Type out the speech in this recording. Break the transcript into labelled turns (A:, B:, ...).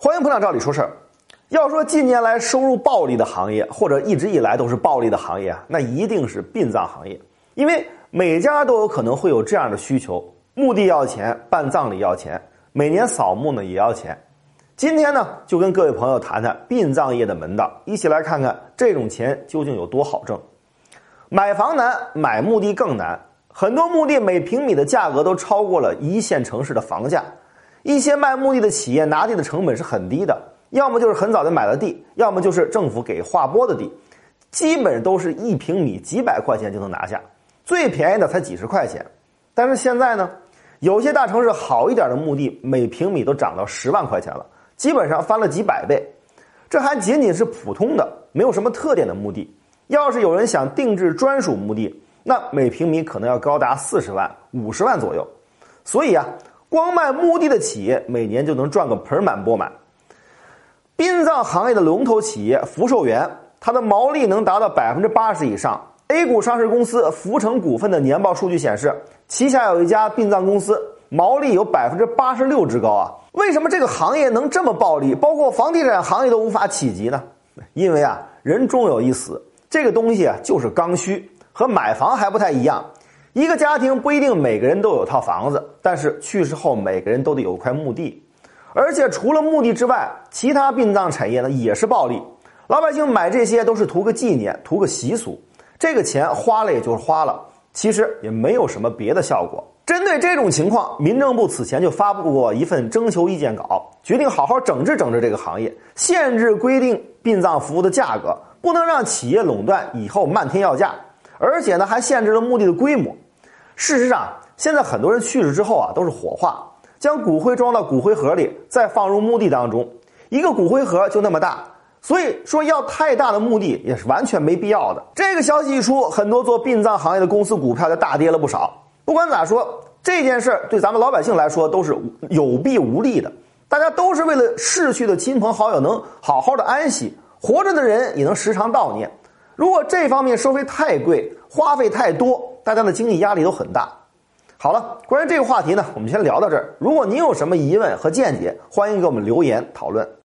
A: 欢迎捧场，照理说事儿。要说近年来收入暴利的行业，或者一直以来都是暴利的行业啊，那一定是殡葬行业，因为每家都有可能会有这样的需求：墓地要钱，办葬礼要钱，每年扫墓呢也要钱。今天呢，就跟各位朋友谈谈殡葬业的门道，一起来看看这种钱究竟有多好挣。买房难，买墓地更难，很多墓地每平米的价格都超过了一线城市的房价。一些卖墓地的企业拿地的成本是很低的，要么就是很早就买了地，要么就是政府给划拨的地，基本都是一平米几百块钱就能拿下，最便宜的才几十块钱。但是现在呢，有些大城市好一点的墓地每平米都涨到十万块钱了，基本上翻了几百倍。这还仅仅是普通的，没有什么特点的墓地。要是有人想定制专属墓地，那每平米可能要高达四十万、五十万左右。所以啊。光卖墓地的企业每年就能赚个盆满钵满。殡葬行业的龙头企业福寿园，它的毛利能达到百分之八十以上。A 股上市公司福成股份的年报数据显示，旗下有一家殡葬公司，毛利有百分之八十六之高啊！为什么这个行业能这么暴利？包括房地产行业都无法企及呢？因为啊，人终有一死，这个东西啊就是刚需，和买房还不太一样。一个家庭不一定每个人都有套房子，但是去世后每个人都得有块墓地，而且除了墓地之外，其他殡葬产业呢也是暴利。老百姓买这些都是图个纪念，图个习俗，这个钱花了也就是花了，其实也没有什么别的效果。针对这种情况，民政部此前就发布过一份征求意见稿，决定好好整治整治这个行业，限制规定殡葬服务的价格，不能让企业垄断，以后漫天要价，而且呢还限制了墓地的规模。事实上，现在很多人去世之后啊，都是火化，将骨灰装到骨灰盒里，再放入墓地当中。一个骨灰盒就那么大，所以说要太大的墓地也是完全没必要的。这个消息一出，很多做殡葬行业的公司股票就大跌了不少。不管咋说，这件事对咱们老百姓来说都是有弊无利的。大家都是为了逝去的亲朋好友能好好的安息，活着的人也能时常悼念。如果这方面收费太贵，花费太多。大家的经济压力都很大。好了，关于这个话题呢，我们先聊到这儿。如果您有什么疑问和见解，欢迎给我们留言讨论。